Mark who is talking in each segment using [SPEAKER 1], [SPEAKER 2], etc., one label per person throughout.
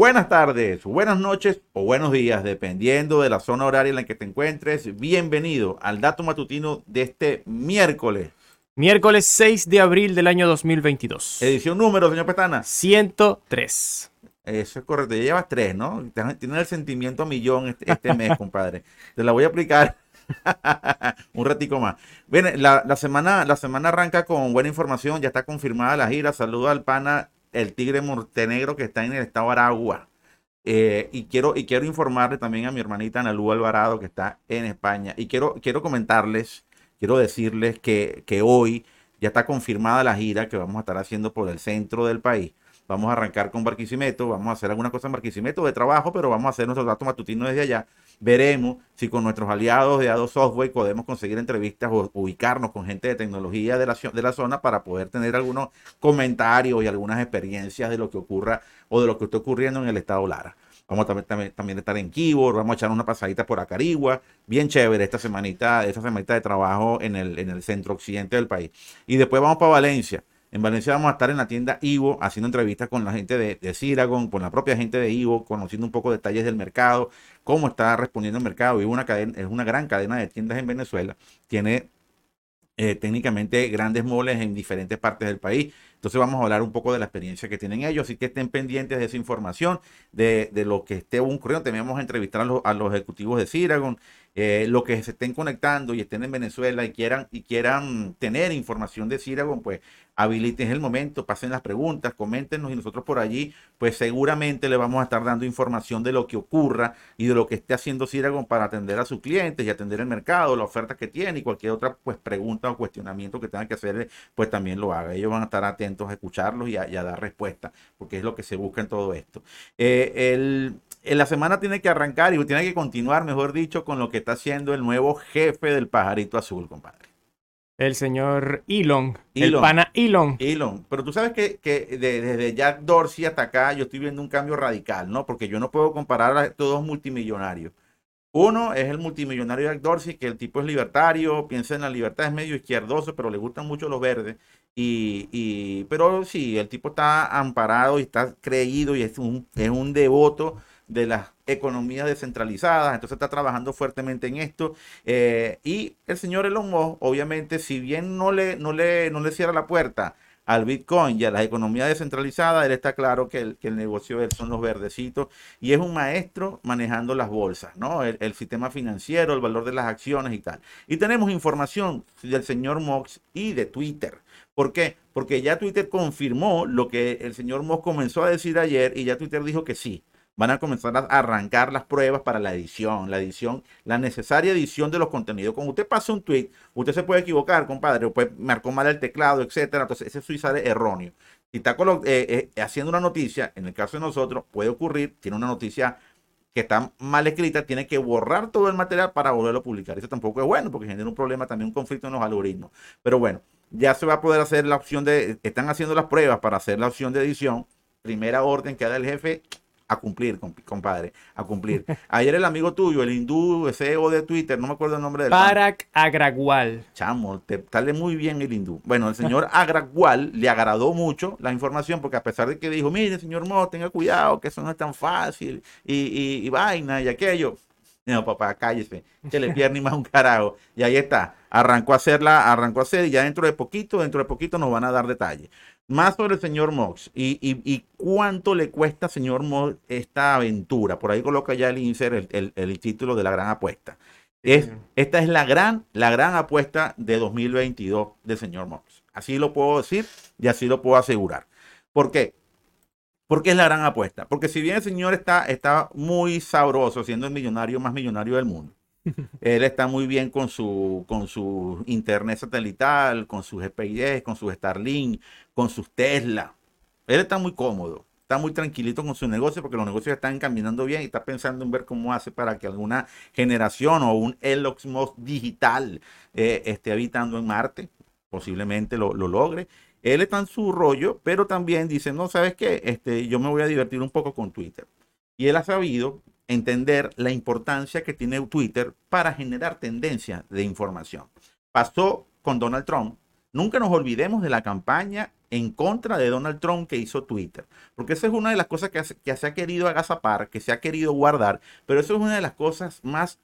[SPEAKER 1] Buenas tardes, buenas noches o buenos días, dependiendo de la zona horaria en la que te encuentres. Bienvenido al dato matutino de este miércoles.
[SPEAKER 2] Miércoles 6 de abril del año 2022.
[SPEAKER 1] Edición número, señor Petana.
[SPEAKER 2] 103.
[SPEAKER 1] Eso es correcto. Ya llevas tres, ¿no? Tienes el sentimiento a millón este, este mes, compadre. Te la voy a aplicar un ratico más. Bien, la, semana, la semana arranca con buena información. Ya está confirmada la gira. Saludo al pana el Tigre Montenegro que está en el estado Aragua. Eh, y, quiero, y quiero informarle también a mi hermanita Analú Alvarado que está en España. Y quiero, quiero comentarles, quiero decirles que, que hoy ya está confirmada la gira que vamos a estar haciendo por el centro del país. Vamos a arrancar con Barquisimeto, vamos a hacer alguna cosa en Barquisimeto de trabajo, pero vamos a hacer nuestros datos matutinos desde allá. Veremos si con nuestros aliados de Ado Software podemos conseguir entrevistas o ubicarnos con gente de tecnología de la, de la zona para poder tener algunos comentarios y algunas experiencias de lo que ocurra o de lo que esté ocurriendo en el estado Lara. Vamos a también, también estar en Keyboard, vamos a echar una pasadita por Acarigua, bien chévere esta semanita, esta semanita de trabajo en el, en el centro occidente del país. Y después vamos para Valencia en Valencia vamos a estar en la tienda Ivo haciendo entrevistas con la gente de, de con la propia gente de Ivo, conociendo un poco detalles del mercado, cómo está respondiendo el mercado. Ivo una cadena, es una gran cadena de tiendas en Venezuela. Tiene eh, técnicamente grandes moles en diferentes partes del país. Entonces vamos a hablar un poco de la experiencia que tienen ellos, así que estén pendientes de esa información, de, lo que esté ocurriendo. También vamos a entrevistar a los, ejecutivos de Ciragon, eh, los que se estén conectando y estén en Venezuela y quieran, y quieran tener información de Ciragon, pues habiliten el momento, pasen las preguntas, coméntenos y nosotros por allí, pues seguramente le vamos a estar dando información de lo que ocurra y de lo que esté haciendo Ciragon para atender a sus clientes y atender el mercado, la oferta que tiene y cualquier otra pues pregunta o cuestionamiento que tengan que hacer, pues también lo haga. Ellos van a estar atentos a escucharlos y a, dar respuesta, porque es lo que se busca en todo esto. Eh, el, en la semana tiene que arrancar y tiene que continuar, mejor dicho, con lo que está haciendo el nuevo jefe del pajarito azul, compadre.
[SPEAKER 2] El señor Elon, el pana Elon.
[SPEAKER 1] Elon. Pero tú sabes que, desde Jack Dorsey hasta acá yo estoy viendo un cambio radical, ¿no? Porque yo no puedo comparar a estos dos multimillonarios. Uno es el multimillonario Jack Dorsey, que el tipo es libertario, piensa en la libertad, es medio izquierdoso, pero le gustan mucho los verdes. Y, pero sí, el tipo está amparado y está creído y es un, es un devoto de las economías descentralizadas, entonces está trabajando fuertemente en esto. Eh, y el señor Elon Musk, obviamente, si bien no le, no le, no le cierra la puerta al Bitcoin y a las economías descentralizadas, él está claro que el, que el negocio de él son los verdecitos y es un maestro manejando las bolsas, ¿no? El, el, sistema financiero, el valor de las acciones y tal. Y tenemos información del señor Mox y de Twitter. ¿Por qué? Porque ya Twitter confirmó lo que el señor Mox comenzó a decir ayer y ya Twitter dijo que sí, van a comenzar a arrancar las pruebas para la edición, la edición, la necesaria edición de los contenidos. Cuando usted pasa un tweet, usted se puede equivocar, compadre, o puede marcó mal el teclado, etcétera. Entonces, ese tweet sale erróneo. Si está eh, eh, haciendo una noticia, en el caso de nosotros, puede ocurrir, tiene una noticia que está mal escrita, tiene que borrar todo el material para volverlo a publicar. Eso tampoco es bueno porque genera un problema, también un conflicto en los algoritmos. Pero bueno, ya se va a poder hacer la opción de, están haciendo las pruebas para hacer la opción de edición. Primera orden que da el jefe, a cumplir, compadre, a cumplir. Ayer el amigo tuyo, el hindú CEO de Twitter, no me acuerdo el nombre del
[SPEAKER 2] Parak Agrawal.
[SPEAKER 1] Chamo, te sale muy bien el hindú. Bueno, el señor Agrawal le agradó mucho la información porque a pesar de que dijo, mire, señor Mo, tenga cuidado, que eso no es tan fácil y, vaina y aquello. No, papá, cállese, que le pierde ni más un carajo. Y ahí está, arrancó a hacerla, arrancó a hacer y ya dentro de poquito, dentro de poquito nos van a dar detalles. Más sobre el señor Mox y, cuánto le cuesta, señor Mox, esta aventura. Por ahí coloca ya el insert, el, título de la gran apuesta. Es, esta es la gran, la gran apuesta de 2022 del señor Mox. Así lo puedo decir y así lo puedo asegurar. ¿Por qué? Porque es la gran apuesta. Porque si bien el señor está, está muy sabroso, siendo el millonario más millonario del mundo, él está muy bien con su, con su internet satelital, con sus GPS, con sus Starlink, con sus Tesla. Él está muy cómodo, está muy tranquilito con su negocio porque los negocios están caminando bien y está pensando en ver cómo hace para que alguna generación o un Elon Musk digital eh, esté habitando en Marte. Posiblemente lo, lo, logre. Él está en su rollo, pero también dice, no, ¿sabes qué? Este, yo me voy a divertir un poco con Twitter. Y él ha sabido entender la importancia que tiene Twitter para generar tendencia de información. Pasó con Donald Trump. Nunca nos olvidemos de la campaña en contra de Donald Trump que hizo Twitter. Porque esa es una de las cosas que, que se ha querido agazapar, que se ha querido guardar, pero eso es una de las cosas más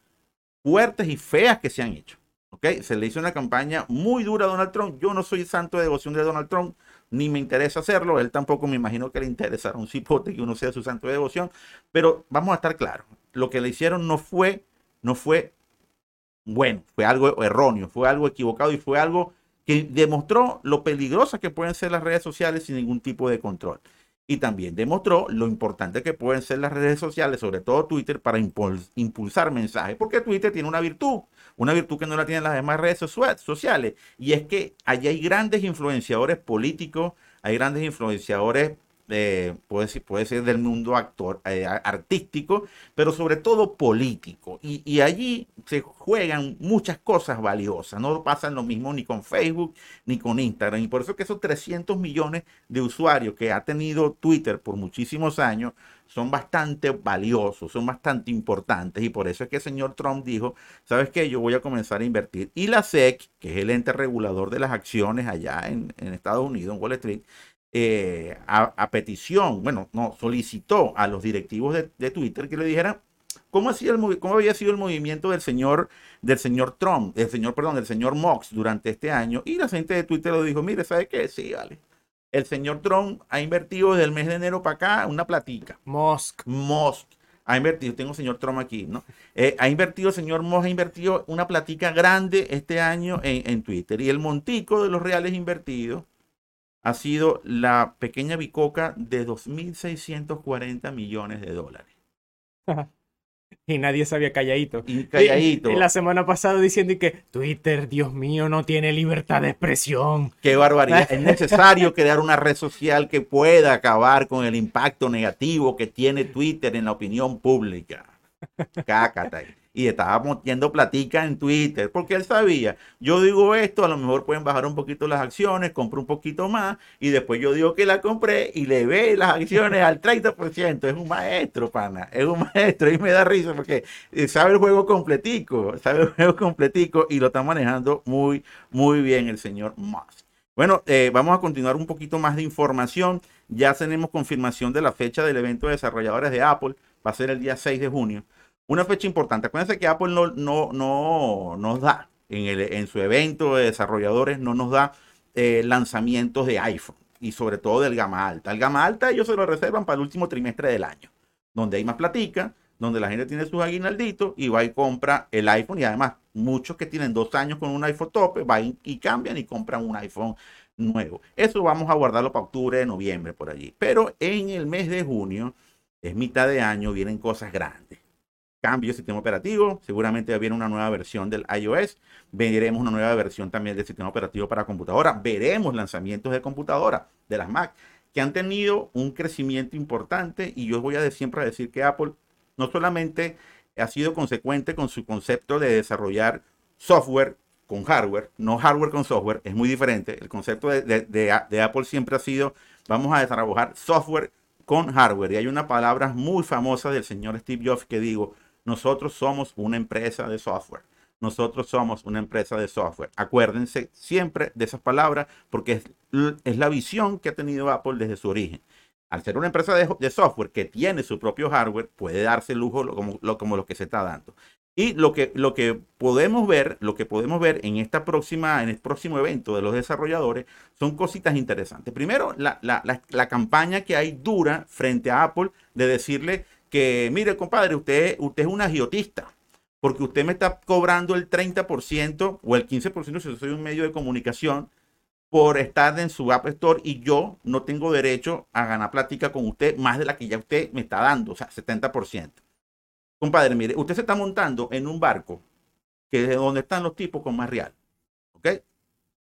[SPEAKER 1] fuertes y feas que se han hecho. ¿Okay? Se le hizo una campaña muy dura a Donald Trump. Yo no soy santo de devoción de Donald Trump, ni me interesa hacerlo. Él tampoco me imagino que le interesara un cipote que uno sea su santo de devoción. Pero vamos a estar claros, lo que le hicieron no fue, no fue bueno, fue algo erróneo, fue algo equivocado y fue algo que demostró lo peligrosas que pueden ser las redes sociales sin ningún tipo de control. Y también demostró lo importante que pueden ser las redes sociales, sobre todo Twitter, para impulsar mensajes. Porque Twitter tiene una virtud, una virtud que no la tienen las demás redes sociales. Y es que allí hay grandes influenciadores políticos, hay grandes influenciadores eh, puede, ser, puede ser del mundo actor, eh, artístico, pero sobre todo político. Y, y, allí se juegan muchas cosas valiosas. No pasan lo mismo ni con Facebook ni con Instagram. Y por eso que esos 300 millones de usuarios que ha tenido Twitter por muchísimos años son bastante valiosos, son bastante importantes. Y por eso es que el señor Trump dijo, ¿sabes qué? Yo voy a comenzar a invertir. Y la SEC, que es el ente regulador de las acciones allá en, en Estados Unidos, en Wall Street, eh, a, petición, bueno, no, solicitó a los directivos de, Twitter que le dijeran cómo, hacía el, cómo había sido el movimiento del señor, del señor Trump, del señor, perdón, del señor Mox durante este año. Y la gente de Twitter lo dijo, mire, ¿sabe qué? Sí, vale. El señor Trump ha invertido desde el mes de enero para acá una platica.
[SPEAKER 2] Musk.
[SPEAKER 1] Musk. Ha invertido, tengo señor Trump aquí, ¿no? Eh, ha invertido, señor Moss ha invertido una platica grande este año en, en Twitter. Y el montico de los reales invertidos ha sido la pequeña bicoca de 2.640 millones de dólares.
[SPEAKER 2] y nadie sabía calladito.
[SPEAKER 1] Y calladito.
[SPEAKER 2] Y, la semana pasada diciendo que Twitter, Dios mío, no tiene libertad de expresión.
[SPEAKER 1] Qué barbaridad. es necesario crear una red social que pueda acabar con el impacto negativo que tiene Twitter en la opinión pública. Cácata y estaba metiendo platica en Twitter, porque él sabía, yo digo esto, a lo mejor pueden bajar un poquito las acciones, compro un poquito más, y después yo digo que la compré y le ve las acciones al 30%. Es un maestro, pana, es un maestro, y me da risa porque eh, sabe el juego completico, sabe el juego completico y lo está manejando muy, muy bien el señor Musk. Bueno, eh, vamos a continuar un poquito más de información. Ya tenemos confirmación de la fecha del evento de desarrolladores de Apple. Va a ser el día 6 de junio. Una fecha importante. Acuérdense que Apple no, no, no nos da, en, el, en su evento de desarrolladores, no nos da eh, lanzamientos de iPhone y sobre todo del gama alta. El gama alta ellos se lo reservan para el último trimestre del año, donde hay más platica, donde la gente tiene sus aguinalditos y va y compra el iPhone. Y además, muchos que tienen dos años con un iPhone tope, van y cambian y compran un iPhone nuevo. Eso vamos a guardarlo para octubre, noviembre, por allí. Pero en el mes de junio, es mitad de año, vienen cosas grandes cambio de sistema operativo. Seguramente viene una nueva versión del iOS. Veremos una nueva versión también del sistema operativo para computadora. Veremos lanzamientos de computadora de las Mac que han tenido un crecimiento importante. Y yo voy a siempre a decir que Apple no solamente ha sido consecuente con su concepto de desarrollar software con hardware, no hardware con software, es muy diferente. El concepto de, de Apple siempre ha sido, vamos a desarrollar software con hardware. Y hay una palabra muy famosa del señor Steve Jobs que digo, nosotros somos una empresa de software. Nosotros somos una empresa de software. Acuérdense siempre de esas palabras porque es, la visión que ha tenido Apple desde su origen. Al ser una empresa de, software que tiene su propio hardware, puede darse lujo como, lo, como lo que se está dando. Y lo que, lo que podemos ver, lo que podemos ver en esta próxima, en el próximo evento de los desarrolladores, son cositas interesantes. Primero, la, la campaña que hay dura frente a Apple de decirle que, mire, compadre, usted, usted es un agiotista, porque usted me está cobrando el 30% o el 15% si yo soy un medio de comunicación por estar en su App Store y yo no tengo derecho a ganar plática con usted más de la que ya usted me está dando, o sea, 70%. Compadre, mire, usted se está montando en un barco que es donde están los tipos con más real. ¿Ok?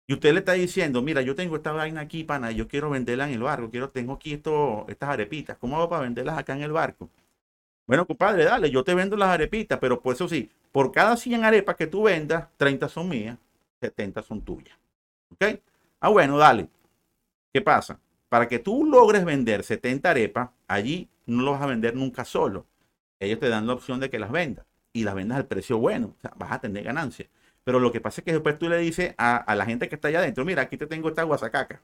[SPEAKER 1] Y usted le está diciendo, mira, yo tengo esta vaina aquí, pana, yo quiero venderla en el barco, quiero, tengo aquí esto, estas arepitas, ¿cómo hago para venderlas acá en el barco? Bueno, compadre, dale, yo te vendo las arepitas, pero por eso sí, por cada 100 arepas que tú vendas, 30 son mías, 70 son tuyas. ¿Ok? Ah, bueno, dale. ¿Qué pasa? Para que tú logres vender 70 arepas, allí no lo vas a vender nunca solo. Ellos te dan la opción de que las vendas y las vendas al precio bueno. O sea, vas a tener ganancias. Pero lo que pasa es que después tú le dices a, la gente que está allá adentro, mira, aquí te tengo esta guasacaca.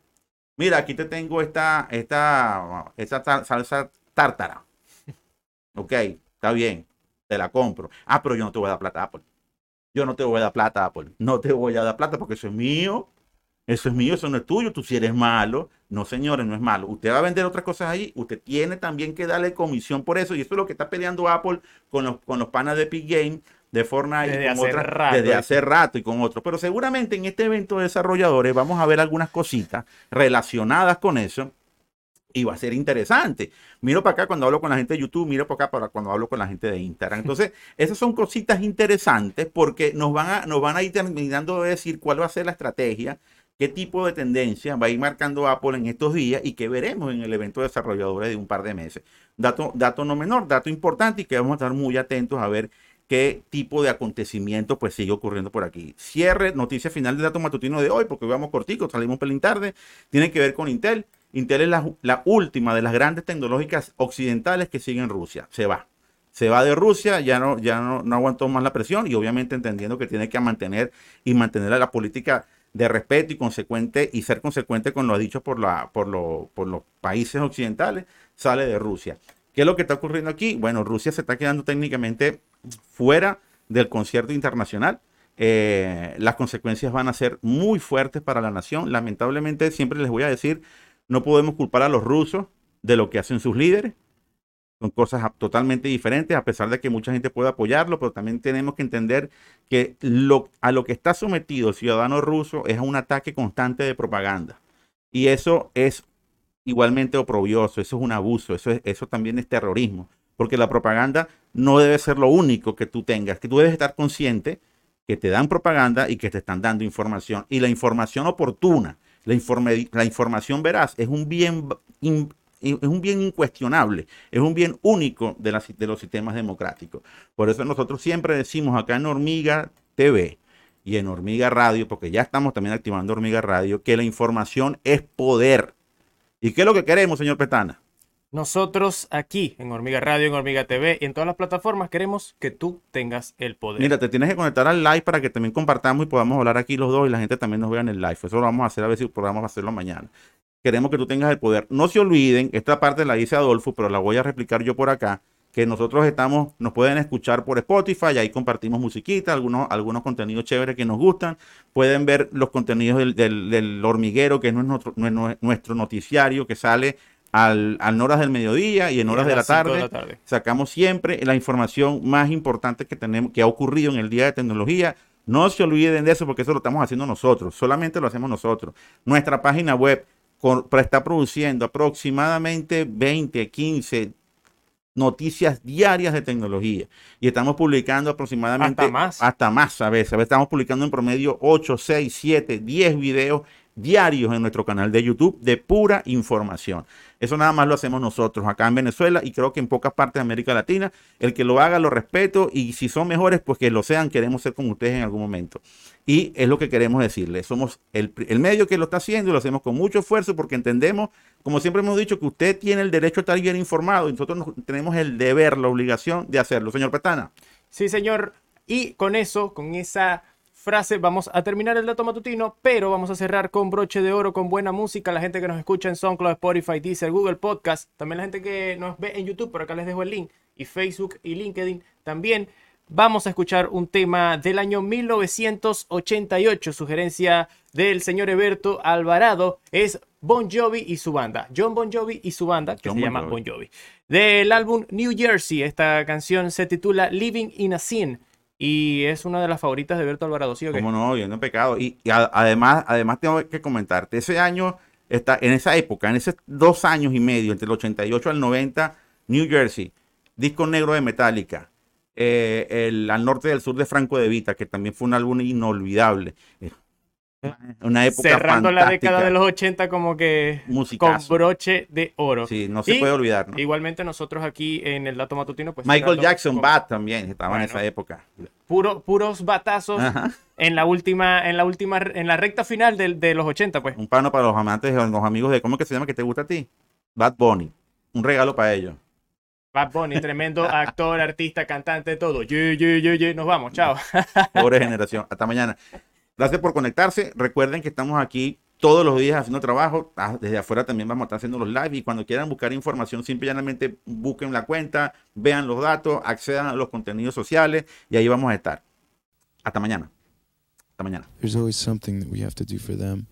[SPEAKER 1] Mira, aquí te tengo esta, esta, esta salsa tártara. Ok, está bien, te la compro. Ah, pero yo no te voy a dar plata a Apple. Yo no te voy a dar plata a Apple. No te voy a dar plata porque eso es mío. Eso es mío, eso no es tuyo. Tú si eres malo. No, señores, no es malo. Usted va a vender otras cosas ahí. Usted tiene también que darle comisión por eso. Y eso es lo que está peleando Apple con los, con los panas de Epic Game, de Fortnite,
[SPEAKER 2] Desde
[SPEAKER 1] y con
[SPEAKER 2] hace
[SPEAKER 1] otras,
[SPEAKER 2] rato
[SPEAKER 1] desde hace rato y con otros. Pero seguramente en este evento de desarrolladores vamos a ver algunas cositas relacionadas con eso. Y va a ser interesante. Miro para acá cuando hablo con la gente de YouTube, miro para acá para cuando hablo con la gente de Instagram. Entonces, esas son cositas interesantes porque nos van a, nos van a ir terminando de decir cuál va a ser la estrategia, qué tipo de tendencia va a ir marcando Apple en estos días y qué veremos en el evento de desarrolladores de un par de meses. Dato, dato no menor, dato importante y que vamos a estar muy atentos a ver qué tipo de acontecimiento pues sigue ocurriendo por aquí. Cierre, noticia final del dato matutino de hoy, porque hoy vamos cortico, salimos un pelín tarde, tiene que ver con Intel. Intel es la, última de las grandes tecnológicas occidentales que siguen Rusia. Se va. Se va de Rusia, ya no, ya no, no aguantó más la presión y obviamente entendiendo que tiene que mantener y mantener la política de respeto y consecuente y ser consecuente con lo dicho por, la, por, lo- por los países occidentales, sale de Rusia. ¿Qué es lo que está ocurriendo aquí? Bueno, Rusia se está quedando técnicamente fuera del concierto internacional. Eh, las consecuencias van a ser muy fuertes para la nación. Lamentablemente, siempre les voy a decir, no podemos culpar a los rusos de lo que hacen sus líderes. Son cosas totalmente diferentes, a pesar de que mucha gente puede apoyarlo, pero también tenemos que entender que a lo que está sometido el ciudadano ruso es a un ataque constante de propaganda. Y eso es igualmente oprobioso, eso es un abuso, eso, es- eso también es terrorismo, porque la propaganda no debe ser lo único que tú tengas, que tú debes estar consciente que te dan propaganda y que te están dando información. Y la información oportuna, la, informe- la información veraz es un bien es un bien incuestionable, es un bien único de, las- de los sistemas democráticos. Por eso nosotros siempre decimos acá en Hormiga TV y en Hormiga Radio, porque ya estamos también activando Hormiga Radio, que la información es poder. ¿Y qué es lo que queremos, señor Petana?
[SPEAKER 2] Nosotros aquí en Hormiga Radio, en Hormiga TV y en todas las plataformas queremos que tú tengas el poder.
[SPEAKER 1] Mira, te tienes que conectar al live para que también compartamos y podamos hablar aquí los dos y la gente también nos vea en el live. Eso lo vamos a hacer a ver si podamos hacerlo mañana. Queremos que tú tengas el poder. No se olviden, esta parte la dice Adolfo, pero la voy a replicar yo por acá, que nosotros estamos, nos pueden escuchar por Spotify, ahí compartimos musiquita, algunos, algunos contenidos chéveres que nos gustan. Pueden ver los contenidos del, del- hormiguero, que es nuestro, nue- nuestro noticiario que sale al, al horas del mediodía y en horas de la tarde
[SPEAKER 2] de la tarde.
[SPEAKER 1] sacamos siempre la información más importante que tenemos, que ha ocurrido en el día de tecnología. No se olviden de eso porque eso lo estamos haciendo nosotros, solamente lo hacemos nosotros. Nuestra página web con- está produciendo aproximadamente 20, 15 noticias diarias de tecnología y estamos publicando aproximadamente
[SPEAKER 2] Hasta más.
[SPEAKER 1] hasta más a veces. A veces estamos publicando en promedio 8, 6, 7, 10 videos diarios en nuestro canal de YouTube de pura información. Eso nada más lo hacemos nosotros acá en Venezuela y creo que en pocas partes de América Latina. El que lo haga lo respeto y si son mejores, pues que lo sean. Queremos ser como ustedes en algún momento. Y es lo que queremos decirles. Somos el, el medio que lo está haciendo y lo hacemos con mucho esfuerzo porque entendemos, como siempre hemos dicho, que usted tiene el derecho a estar bien informado y nosotros nos- tenemos el deber, la obligación de hacerlo. Señor Petana.
[SPEAKER 2] Sí, señor. Y con eso, con esa frase, vamos a terminar el dato matutino, pero vamos a cerrar con broche de oro, con buena música. La gente que nos escucha en SoundCloud, Spotify, Deezer, Google Podcast, también la gente que nos ve en YouTube, por acá les dejo el link, y Facebook y LinkedIn también. Vamos a escuchar un tema del año 1988, sugerencia del señor Eberto Alvarado, es Bon Jovi y su banda, John Bon Jovi y su banda, que
[SPEAKER 1] John
[SPEAKER 2] se
[SPEAKER 1] Bon
[SPEAKER 2] llama
[SPEAKER 1] Jovi.
[SPEAKER 2] Bon Jovi. Del álbum New Jersey, esta canción se titula Living in a Sin y es una de las favoritas de Berto Alvarado, ¿sí o qué?
[SPEAKER 1] Como no, viendo pecado. Y, además, además tengo que comentarte, ese año, está, en esa época, en esos dos años y medio, entre el 88 al 90, New Jersey, disco negro de Metallica, eh, el, al norte del sur de Franco de Vita, que también fue un álbum inolvidable. Una época
[SPEAKER 2] Cerrando la década de los 80 como que con broche de oro.
[SPEAKER 1] Sí, no se
[SPEAKER 2] Y
[SPEAKER 1] puede olvidar. ¿no?
[SPEAKER 2] Igualmente nosotros aquí en el dato matutino pues
[SPEAKER 1] Michael Jackson, Bad también, estaba en esa época.
[SPEAKER 2] puro- puros batazos
[SPEAKER 1] Ajá.
[SPEAKER 2] en la última en la última en la recta final del- de, los 80 pues.
[SPEAKER 1] Un pano para los amantes, los amigos de, ¿cómo es que se llama que te gusta a ti? Bad Bunny. Un regalo para ellos.
[SPEAKER 2] Bad Bunny, tremendo actor, artista, cantante, todo. Ye. Nos vamos, chao.
[SPEAKER 1] Pobre generación. Hasta mañana. Gracias por conectarse. Recuerden que estamos aquí todos los días haciendo trabajo. Ah, Desde afuera también vamos a estar haciendo los live. Y cuando quieran buscar información, simplemente busquen la cuenta, vean los datos, accedan a los contenidos sociales y ahí vamos a estar. Hasta mañana. Hasta mañana.
[SPEAKER 3] There's always something that we have to do for them,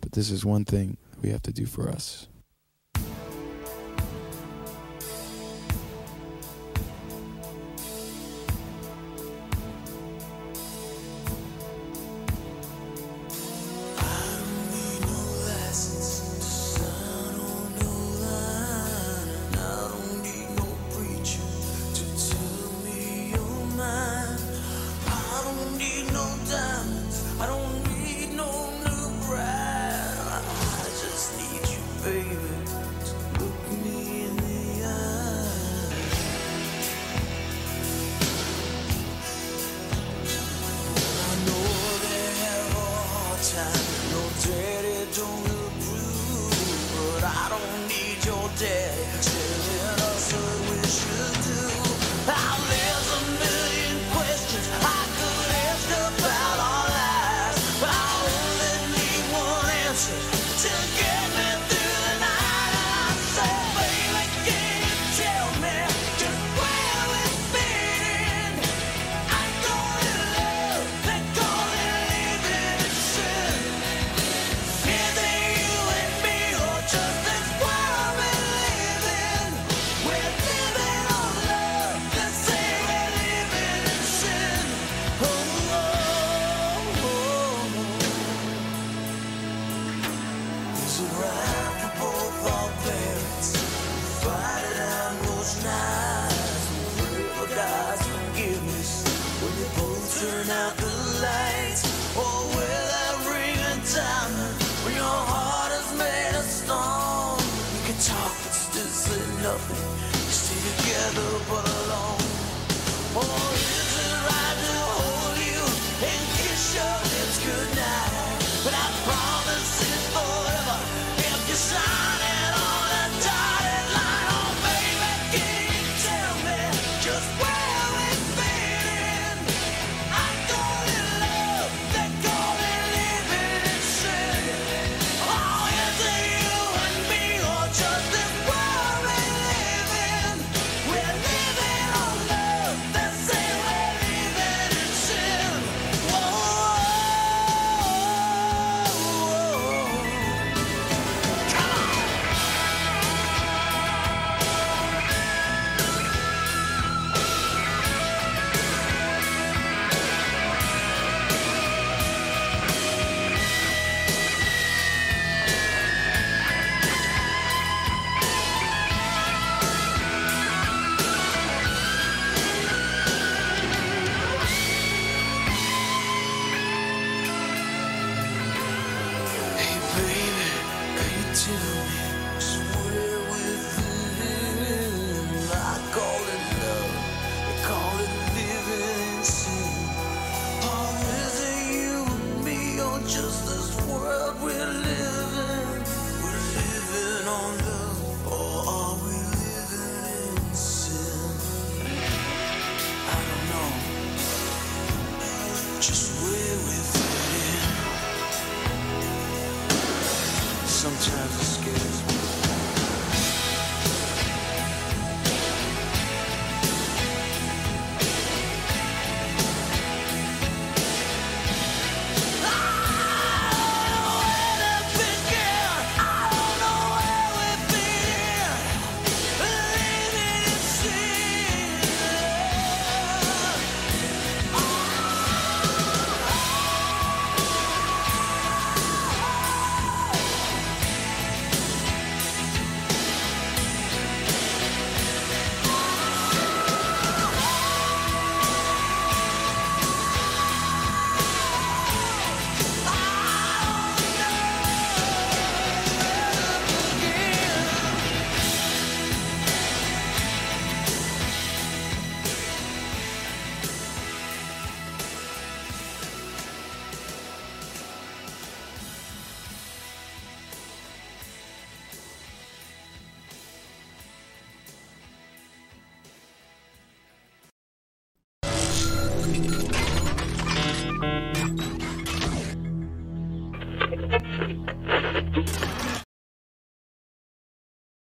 [SPEAKER 3] but this is one thing we have to do for us.
[SPEAKER 4] Turn out the lights? Or will that ring a diamond when your heart is made of stone? We can talk still say nothing. Stay together but alone. Oh,